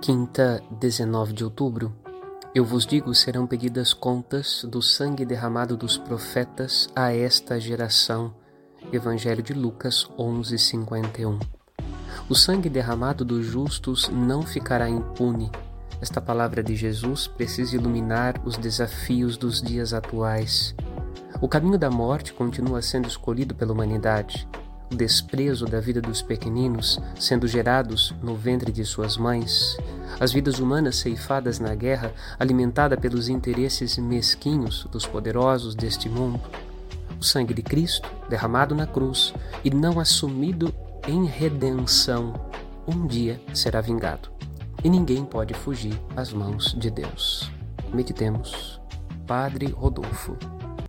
Quinta, 19 de outubro. Eu vos digo: serão pedidas contas do sangue derramado dos profetas a esta geração. Evangelho de Lucas 11:51. O sangue derramado dos justos não ficará impune. Esta palavra de Jesus precisa iluminar os desafios dos dias atuais. O caminho da morte continua sendo escolhido pela humanidade. O desprezo da vida dos pequeninos, sendo gerados no ventre de suas mães, as vidas humanas ceifadas na guerra, alimentada pelos interesses mesquinhos dos poderosos deste mundo, o sangue de Cristo, derramado na cruz e não assumido em redenção, um dia será vingado. E ninguém pode fugir às mãos de Deus. Meditemos. Padre Rodolfo.